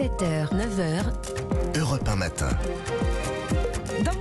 7h, 9h. Europe 1 matin. Dans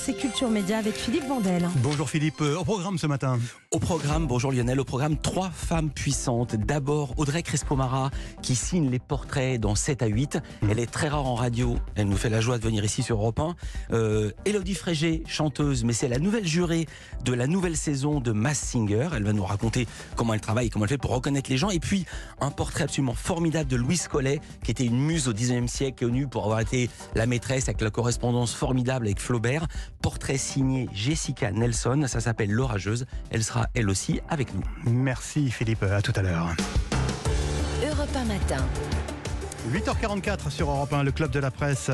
c'est Culture Média avec Philippe Vandel. Bonjour Philippe, Euh, au programme ce matin. Au programme, bonjour Lionel, au programme trois femmes puissantes. D'abord Audrey Crespo-Mara qui signe les portraits dans 7 à 8. Mmh. Elle est très rare en radio, elle nous fait la joie de venir ici sur Europe 1. Euh, Elodie Frégé, chanteuse, mais c'est la nouvelle jurée de la nouvelle saison de Mass Singer. Elle va nous raconter comment elle travaille, comment elle fait pour reconnaître les gens. Et puis un portrait absolument formidable de Louise Collet, qui était une muse au 19e siècle, connue pour avoir été la maîtresse avec la correspondance formidable avec Flaubert. Portrait signé Jessica Nelson, ça s'appelle L'Orageuse. Elle sera elle aussi avec nous. Merci Philippe, à tout à l'heure. Europe 1 matin. 8h44 sur Europe 1, le club de la presse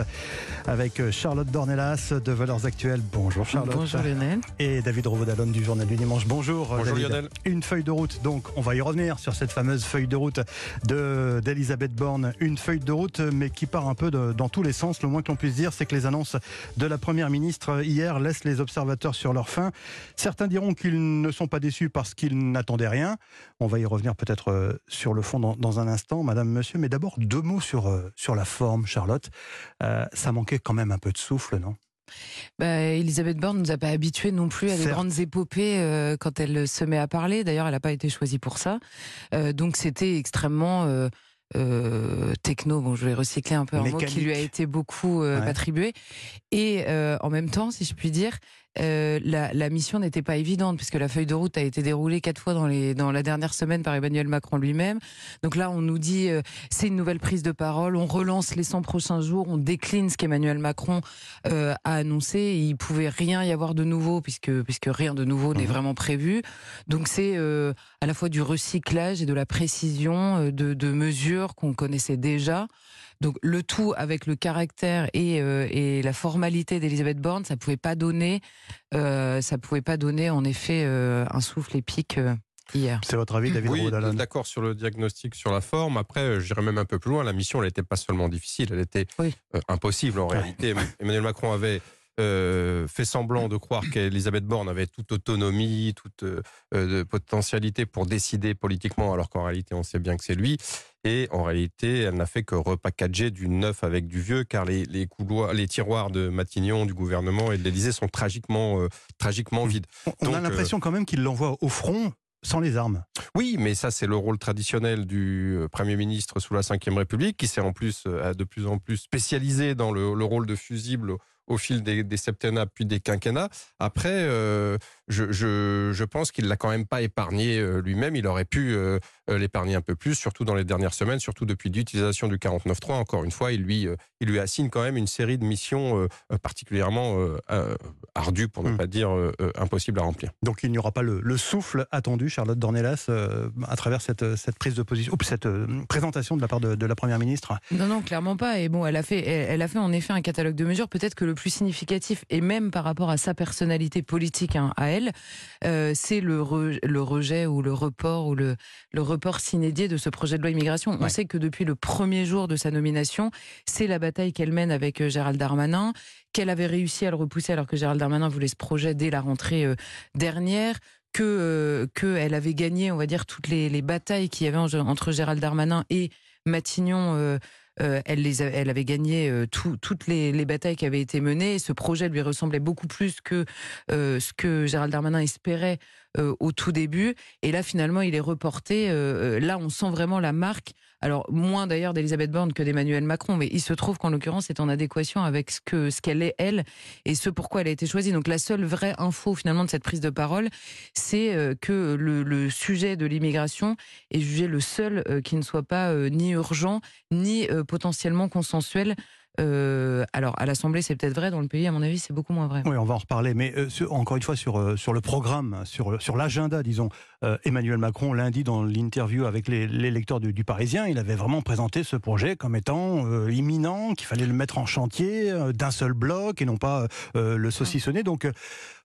avec Charlotte Dornelas de Valeurs Actuelles. Bonjour Charlotte. Bonjour Lionel. Et David Rovodalon du Journal du Dimanche. Bonjour. Bonjour, David. Lionel. Une feuille de route, donc on va y revenir sur cette fameuse feuille de route de d'Elisabeth Borne. Une feuille de route, mais qui part un peu de- dans tous les sens. Le moins que l'on puisse dire, c'est que les annonces de la Première ministre hier laissent les observateurs sur leur faim. Certains diront qu'ils ne sont pas déçus parce qu'ils n'attendaient rien. On va y revenir peut-être euh, sur le fond dans, dans un instant, Madame, Monsieur. Mais d'abord, deux mots sur, euh, sur la forme, Charlotte. Euh, ça manquait quand même un peu de souffle, non? Bah, Elisabeth Borne nous a pas habitués non plus à des grandes épopées euh, quand elle se met à parler. D'ailleurs, elle n'a pas été choisie pour ça. Euh, donc c'était extrêmement euh, techno. Bon, je vais recycler un peu un mot qui lui a été beaucoup Ouais. attribué. Et en même temps, si je puis dire, euh, la, la mission n'était pas évidente puisque la feuille de route a été déroulée quatre fois dans, les, dans la dernière semaine par Emmanuel Macron lui-même. Donc là, on nous dit euh, c'est une nouvelle prise de parole, on relance les 100 prochains jours, on décline ce qu'Emmanuel Macron euh, a annoncé. Il pouvait rien y avoir de nouveau puisque puisque rien de nouveau n'est Mhm. vraiment prévu. Donc c'est euh, à la fois du recyclage et de la précision euh, de, de mesures qu'on connaissait déjà. Donc le tout avec le caractère et, euh, et la formalité d'Elisabeth Borne, ça pouvait pas donner, euh, ça pouvait pas donner en effet euh, un souffle épique euh, hier. C'est votre avis, David Oui, d'accord sur le diagnostic, sur la forme. Après, j'irais même un peu plus loin. La mission, elle n'était pas seulement difficile, elle était Oui. impossible en Ouais. réalité. Emmanuel Macron avait euh, fait semblant de croire qu'Elisabeth Borne avait toute autonomie, toute euh, potentialité pour décider politiquement, alors qu'en réalité, on sait bien que c'est lui. Et en réalité, elle n'a fait que repackager du neuf avec du vieux, car les, les couloirs, les tiroirs de Matignon, du gouvernement et de l'Élysée sont tragiquement, euh, tragiquement vides. On- a l'impression quand même qu'il l'envoie au front sans les armes. Oui, mais ça, c'est le rôle traditionnel du Premier ministre sous la Ve République, qui s'est en plus de plus en plus spécialisé dans le, le rôle de fusible au, fil des, des septennats puis des quinquennats. Après, euh, je, je, je pense qu'il l'a quand même pas épargné euh, lui-même. Il aurait pu euh, l'épargner un peu plus, surtout dans les dernières semaines, surtout depuis l'utilisation du 49.3. Encore une fois, il lui, euh, il lui assigne quand même une série de missions particulièrement euh, euh, ardues, pour ne Hmm. pas dire impossibles à remplir. Donc il n'y aura pas le, le souffle attendu, Charlotte Dornelas, euh, à travers cette, cette prise de position, ou cette euh, présentation de la part de, de la Première ministre? Non, non, clairement pas. Et bon, elle a fait, elle, elle a fait en effet un catalogue de mesures. Peut-être que le plus significatif, et même par rapport à sa personnalité politique hein, à elle, euh, c'est le, re- le rejet ou le report ou le, le report s'inédié de ce projet de loi immigration. On sait que depuis le premier jour de sa nomination, c'est la bataille qu'elle mène avec euh, Gérald Darmanin, qu'elle avait réussi à le repousser alors que Gérald Darmanin voulait ce projet dès la rentrée euh, dernière que euh, que elle avait gagné, on va dire, toutes les, les batailles qu'il y avait en- entre Gérald Darmanin et Matignon. euh, euh, elle, les avait gagné euh, tout- toutes les, les batailles qui avaient été menées. Ce projet lui ressemblait beaucoup plus que euh, ce que Gérald Darmanin espérait au tout début. Et là, finalement, il est reporté. euh, euh, là, on sent vraiment la marque. Alors, moins d'ailleurs d'Elisabeth Borne que d'Emmanuel Macron, mais il se trouve qu'en l'occurrence, c'est en adéquation avec ce que ce qu'elle est elle et ce pourquoi elle a été choisie. Donc, la seule vraie info finalement de cette prise de parole, c'est euh, que le, sujet de l'immigration est jugé le seul euh, qui ne soit pas euh, ni urgent ni euh, potentiellement consensuel. Euh, alors, à l'Assemblée, c'est peut-être vrai. Dans le pays, à mon avis, c'est beaucoup moins vrai. Oui, on va en reparler, mais euh, encore une fois sur, euh, sur le programme, sur, sur l'agenda, disons, Emmanuel Macron, lundi, dans l'interview avec les, les lecteurs du, du Parisien, il avait vraiment présenté ce projet comme étant imminent, qu'il fallait le mettre en chantier d'un seul bloc et non pas le saucissonner. Donc,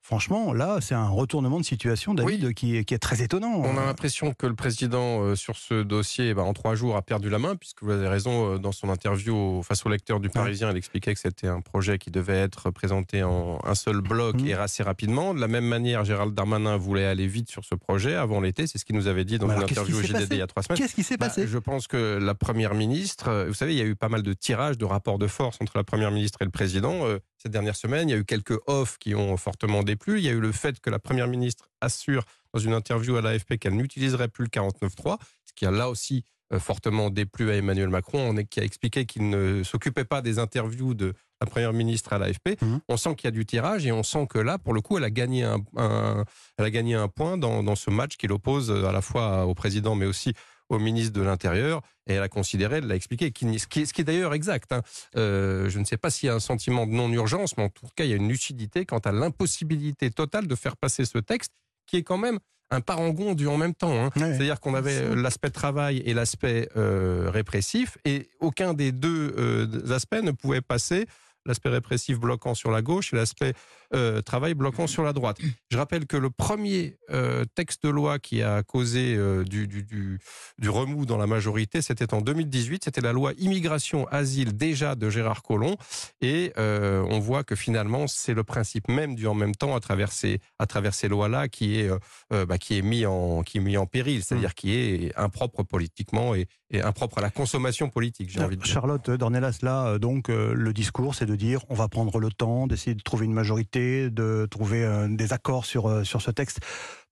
Franchement, là, c'est un retournement de situation, David, qui, est, qui est très étonnant. On a l'impression que le président, euh, sur ce dossier, eh ben, en trois jours, a perdu la main, puisque vous avez raison, euh, dans son interview face au lecteur du Parisien, il expliquait que c'était un projet qui devait être présenté en un seul bloc Mhm. et assez rapidement. De la même manière, Gérald Darmanin voulait aller vite sur ce projet avant l'été, c'est ce qu'il nous avait dit dans une interview au JDD il y a trois semaines. Qu'est-ce qui s'est Bah, passé je pense que la première ministre, euh, vous savez, il y a eu pas mal de tirages, de rapports de force entre la première ministre et le président euh, ces dernières semaines. Il y a eu quelques offs qui ont fortement déplu. Il y a eu le fait que la première ministre assure dans une interview à l'AFP qu'elle n'utiliserait plus le 49.3, ce qui a là aussi euh, fortement déplu à Emmanuel Macron, qui a expliqué qu'il ne s'occupait pas des interviews de la première ministre à l'AFP. Mhm. On sent qu'il y a du tirage et on sent que là, pour le coup, elle a gagné un, un- elle a gagné un point dans, dans ce match qui l'oppose à la fois au président, mais aussi au ministre de l'Intérieur, et elle a considéré, elle l'a expliqué, ce qui est, d'ailleurs exact. hein. Euh, je ne sais pas s'il y a un sentiment de non-urgence, mais en tout cas, il y a une lucidité quant à l'impossibilité totale de faire passer ce texte, qui est quand même un parangon du en même temps. hein. Ouais. C'est-à-dire qu'on avait euh, l'aspect travail et l'aspect euh, répressif, et aucun des deux euh, aspects ne pouvait passer. L'aspect répressif bloquant sur la gauche et l'aspect euh, travail bloquant sur la droite. Je rappelle que le premier euh, texte de loi qui a causé euh, du, du, du, du remous dans la majorité, c'était en 2018. C'était la loi immigration asile déjà de Gérard Collomb, et on voit que finalement c'est le principe même du en même temps à travers ces à travers ces lois-là qui est bah, qui est mis en qui est mis en péril, c'est-à-dire qui est impropre politiquement et, et impropre à la consommation politique. J'ai envie de dire. Charlotte Dornelas, là, donc, le discours, c'est de dire on va prendre le temps d'essayer de trouver une majorité, de trouver euh, des accords sur, euh, sur ce texte.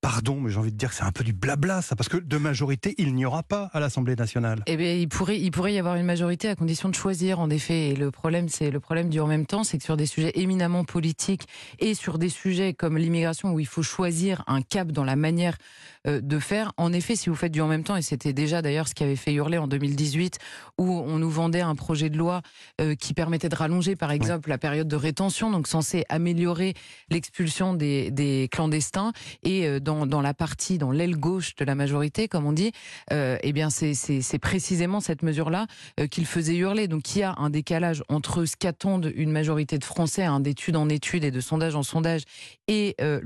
Pardon, mais j'ai envie de dire que c'est un peu du blabla, ça, parce que de majorité, il n'y aura pas à l'Assemblée nationale. Eh bien, il pourrait, il pourrait y avoir une majorité à condition de choisir, en effet. Et le problème, c'est le problème du en même temps, c'est que sur des sujets éminemment politiques et sur des sujets comme l'immigration où il faut choisir un cap dans la manière euh, de faire, en effet, si vous faites du en même temps, et c'était déjà d'ailleurs ce qui avait fait hurler en 2018, où on nous vendait un projet de loi euh, qui permettait de rallonger, par exemple, la période de rétention, donc censé améliorer l'expulsion des, des clandestins, et euh, dans, dans la partie, dans l'aile gauche de la majorité, comme on dit, euh, eh bien, c'est- précisément cette mesure-là euh, qu'il faisait hurler. Donc, il y a un décalage entre ce qu'attendent une majorité de Français, hein, d'études en études et de sondage en sondage, et euh,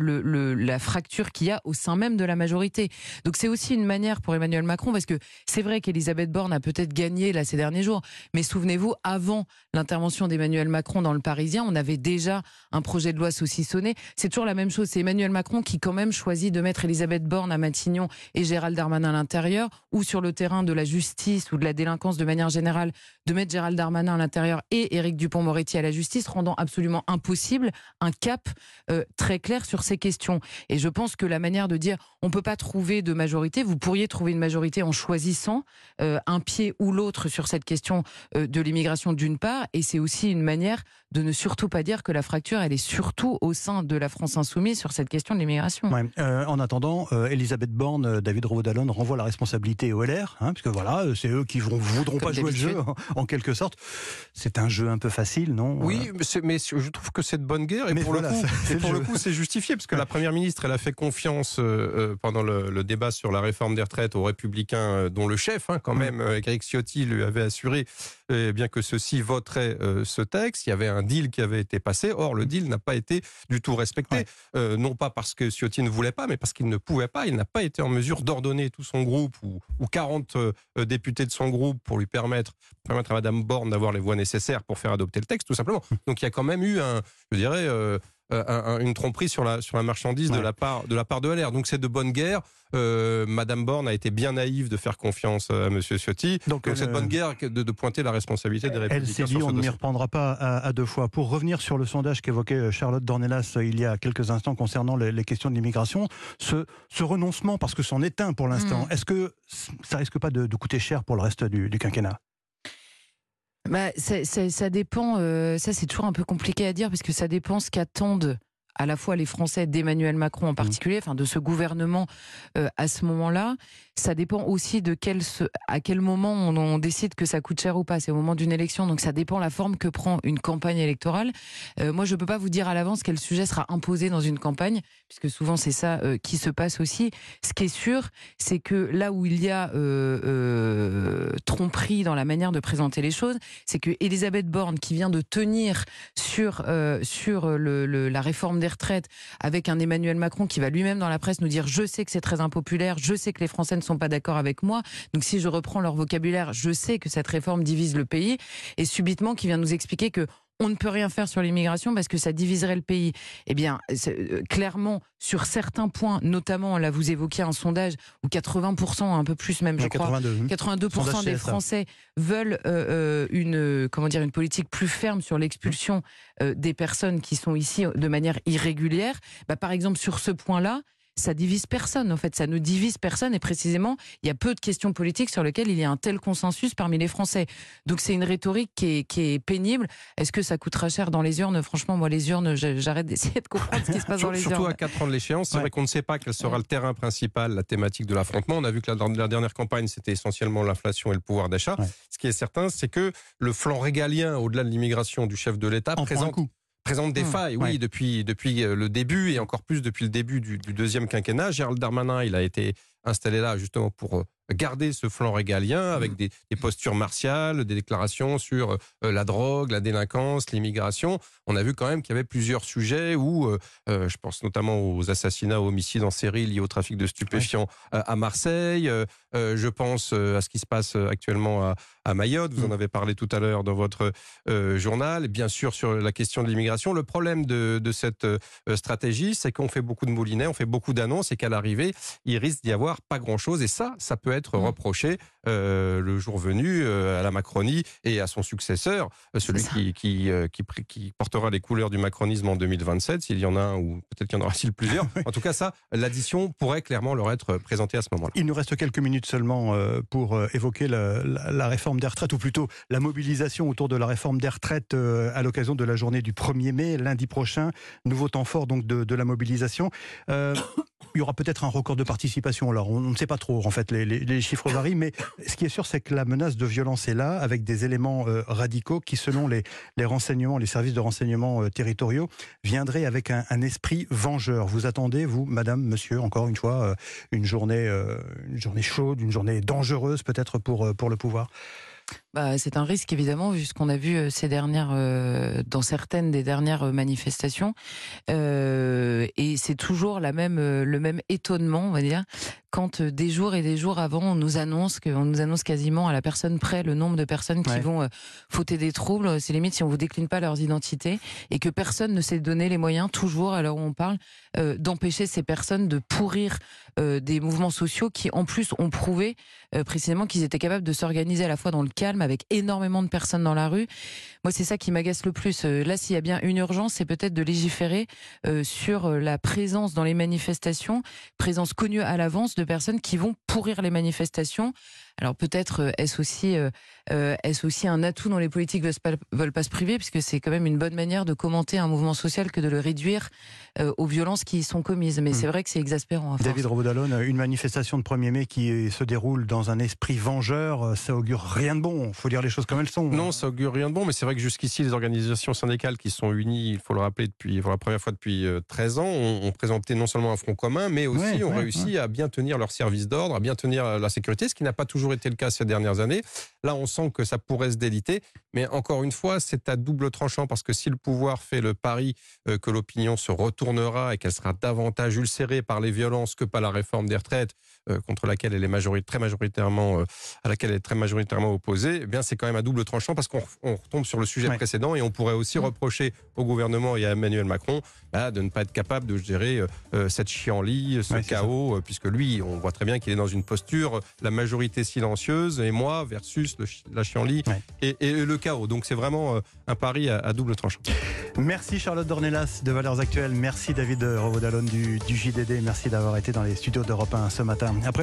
la fracture qu'il y a au sein même de la majorité. Donc, c'est aussi une manière pour Emmanuel Macron, parce que c'est vrai qu'Elisabeth Borne a peut-être gagné là ces derniers jours, mais souvenez-vous, avant l'intervention d'Emmanuel Macron dans le Parisien, on avait déjà un projet de loi saucissonné. C'est toujours la même chose. C'est Emmanuel Macron qui quand même choisit de mettre Elisabeth Borne à Matignon et Gérald Darmanin à l'intérieur, ou sur le terrain de la justice ou de la délinquance de manière générale, de mettre Gérald Darmanin à l'intérieur et Éric Dupont-Moretti à la justice, rendant absolument impossible un cap euh, très clair sur ces questions. Et je pense que la manière de dire on peut pas trouver de majorité, vous pourriez trouver une majorité en choisissant euh, un pied ou l'autre sur cette question euh, de l'immigration d'une part, et c'est aussi une manière de ne surtout pas dire que la fracture, elle est surtout au sein de la France insoumise sur cette question de l'immigration. En attendant, euh, Elisabeth Borne, euh, David Rovodalon renvoie la responsabilité au LR, hein, puisque voilà, euh, c'est eux qui vont, voudront Comme pas jouer le jeu, en, en quelque sorte. C'est un jeu un peu facile, non Oui, mais, je trouve que c'est de bonne guerre et Mais pour voilà, le coup, c'est et le pour le jeu. coup, c'est justifié parce que la première ministre, elle a fait confiance euh, pendant le, le débat sur la réforme des retraites aux Républicains, dont le chef, hein, quand même, euh, Eric Ciotti, lui avait assuré, bien que ceux-ci voteraient euh, ce texte. Il y avait un deal qui avait été passé. Or, le deal n'a pas été du tout respecté, Ouais. Euh, non pas parce que Ciotti ne voulait pas, mais parce qu'il ne pouvait pas. Il n'a pas été en mesure d'ordonner tout son groupe ou, ou 40 euh, députés de son groupe pour lui permettre, permettre à Madame Borne d'avoir les voix nécessaires pour faire adopter le texte, tout simplement. Donc il y a quand même eu un, je dirais, euh, un- un- une tromperie sur la, sur la marchandise de, la part, de la part de LR. Donc c'est de bonne guerre. Euh, Madame Borne a été bien naïve de faire confiance à Monsieur Ciotti. Donc, Donc c'est de euh, bonne guerre de, de pointer la responsabilité des Elle Républicains s'est dit, on ne m'y reprendra pas à, à deux fois. Pour revenir sur le sondage qu'évoquait euh, Charlotte Dornelas euh, il y a quelques instants concernant les, les questions de l'immigration, ce, ce renoncement, parce que c'en est un pour l'instant, Mm. est-ce que ça risque pas de, de coûter cher pour le reste du, du quinquennat? Bah, ça, ça- ça dépend, euh, ça c'est toujours un peu compliqué à dire parce que ça dépend ce qu'attendent à la fois les Français d'Emmanuel Macron en particulier, enfin de ce gouvernement euh, à ce moment-là. Ça dépend aussi de quel se- à quel moment on, on décide que ça coûte cher ou pas. C'est au moment d'une élection, donc ça dépend la forme que prend une campagne électorale. Euh, moi, je peux pas vous dire à l'avance quel sujet sera imposé dans une campagne, puisque souvent c'est ça euh, qui se passe aussi. Ce qui est sûr, c'est que là où il y a tromperie dans la manière de présenter les choses, c'est que Elisabeth Borne, qui vient de tenir sur sur le, le- la réforme des retraites avec un Emmanuel Macron qui va lui-même dans la presse nous dire je sais que c'est très impopulaire, je sais que les Français ne sont pas d'accord avec moi. Donc si je reprends leur vocabulaire, je sais que cette réforme divise le pays et subitement qui vient nous expliquer que on ne peut rien faire sur l'immigration parce que ça diviserait le pays. Eh bien, euh, clairement, sur certains points, notamment, là, vous évoquiez un sondage où 80%, un peu plus même, je crois, 82, 82% des Français veulent euh, euh, une, comment dire, une politique plus ferme sur l'expulsion des personnes qui sont ici de manière irrégulière. Bah, par exemple, sur ce point-là, ça divise personne. En fait, ça ne divise personne. Et précisément, il y a peu de questions politiques sur lesquelles il y a un tel consensus parmi les Français. Donc c'est une rhétorique qui est, pénible. Est-ce que ça coûtera cher dans les urnes? Franchement, moi, les urnes, j'arrête d'essayer de comprendre ce qui se passe dans les urnes. Surtout à 4 ans de l'échéance, c'est vrai qu'on ne sait pas quel sera le terrain principal, la thématique de l'affrontement. On a vu que la, la dernière campagne, c'était essentiellement l'inflation et le pouvoir d'achat. Ce qui est certain, c'est que le flanc régalien, au-delà de l'immigration du chef de l'État, présente présente des mmh. failles, oui, depuis, depuis euh, le début et encore plus depuis le début du, du, deuxième quinquennat. Gérald Darmanin, il a été installé là justement pour euh, garder ce flanc régalien avec mmh. des, des postures martiales, des déclarations sur euh, la drogue, la délinquance, l'immigration. On a vu quand même qu'il y avait plusieurs sujets où, euh, euh je pense notamment aux assassinats, aux homicides en série liés au trafic de stupéfiants à Marseille. je pense à ce qui se passe actuellement à, à Mayotte. Vous en mmh. avez parlé tout à l'heure dans votre journal. Bien sûr, sur la question de l'immigration. Le problème de, de cette stratégie, c'est qu'on fait beaucoup de moulinets, on fait beaucoup d'annonces et qu'à l'arrivée, il risque d'y avoir pas grand-chose. Et ça, ça peut être mmh. reproché euh, le jour venu euh, à la Macronie et à son successeur, euh, celui qui, qui, qui, qui, portera les couleurs du macronisme en 2027, s'il y en a un ou peut-être qu'il y en aura-t-il plusieurs. en tout cas, ça, l'addition pourrait clairement leur être présentée à ce moment-là. Il nous reste quelques minutes seulement pour évoquer la, la, réforme des retraites, ou plutôt la mobilisation autour de la réforme des retraites à l'occasion de la journée du 1er mai, lundi prochain. Nouveau temps fort donc de, de la mobilisation. Euh, il y aura peut-être un record de participation. Alors, on ne sait pas trop, en fait, les, les, chiffres varient, mais ce qui est sûr, c'est que la menace de violence est là, avec des éléments euh, radicaux qui, selon les, les, renseignements, les services de renseignement euh, territoriaux, viendraient avec un, un, esprit vengeur. Vous attendez, vous, madame, monsieur, encore une fois, euh, une, journée, une journée chaude, une journée dangereuse, peut-être, pour, pour le pouvoir? Bah, c'est un risque évidemment vu ce qu'on a vu euh, ces dernières euh, dans certaines des dernières euh, manifestations. Euh, et c'est toujours la même le même étonnement on va dire quand des jours et des jours avant on nous annonce qu'on nous annonce quasiment à la personne près le nombre de personnes qui vont fauter des troubles. C'est limite si on vous décline pas leurs identités et que personne ne s'est donné les moyens toujours à l'heure où on parle d'empêcher ces personnes de pourrir des mouvements sociaux qui en plus ont prouvé précisément qu'ils étaient capables de s'organiser à la fois dans le calme avec énormément de personnes dans la rue. Moi, c'est ça qui m'agace le plus. Euh, là, s'il y a bien une urgence, c'est peut-être de légiférer euh, sur euh, la présence dans les manifestations, présence connue à l'avance de personnes qui vont pourrir les manifestations. Alors peut-être est-ce aussi est-ce aussi un atout dont les politiques veulent pas, veulent pas se priver, puisque c'est quand même une bonne manière de commenter un mouvement social que de le réduire aux violences qui y sont commises. Mais hmm. c'est vrai que c'est exaspérant. David Robodalone, une manifestation de 1er mai qui se déroule dans un esprit vengeur, ça augure rien de bon. Il faut dire les choses comme elles sont. Non, ça augure rien de bon, mais c'est vrai que jusqu'ici, les organisations syndicales qui sont unies, il faut le rappeler, depuis, pour la première fois depuis 13 euh, ans, ont, présenté non seulement un front commun, mais aussi ont réussi à bien tenir leur service d'ordre, à bien tenir la sécurité, ce qui n'a pas toujours été le cas ces dernières années. Là, on sent que ça pourrait se déliter, mais encore une fois, c'est à double tranchant, parce que si le pouvoir fait le pari euh, que l'opinion se retournera et qu'elle sera davantage ulcérée par les violences que par la réforme des retraites, euh, contre laquelle elle est très majoritairement, à laquelle elle est très majoritairement opposée, eh bien c'est quand même à double tranchant parce qu'on retombe sur le sujet précédent et on pourrait aussi mm. reprocher au gouvernement et à Emmanuel Macron bah, de ne pas être capable de gérer euh, euh, cette chienlit, ce chaos, euh, puisque lui, on voit très bien qu'il est dans une posture, la majorité silencieuse et moi versus la chienlit et, le chaos. Donc c'est vraiment un pari à, double tranchant. Merci Charlotte Dornelas de Valeurs Actuelles, merci David Rovodalone du, du JDD, merci d'avoir été dans les studios d'Europe 1 ce matin. Après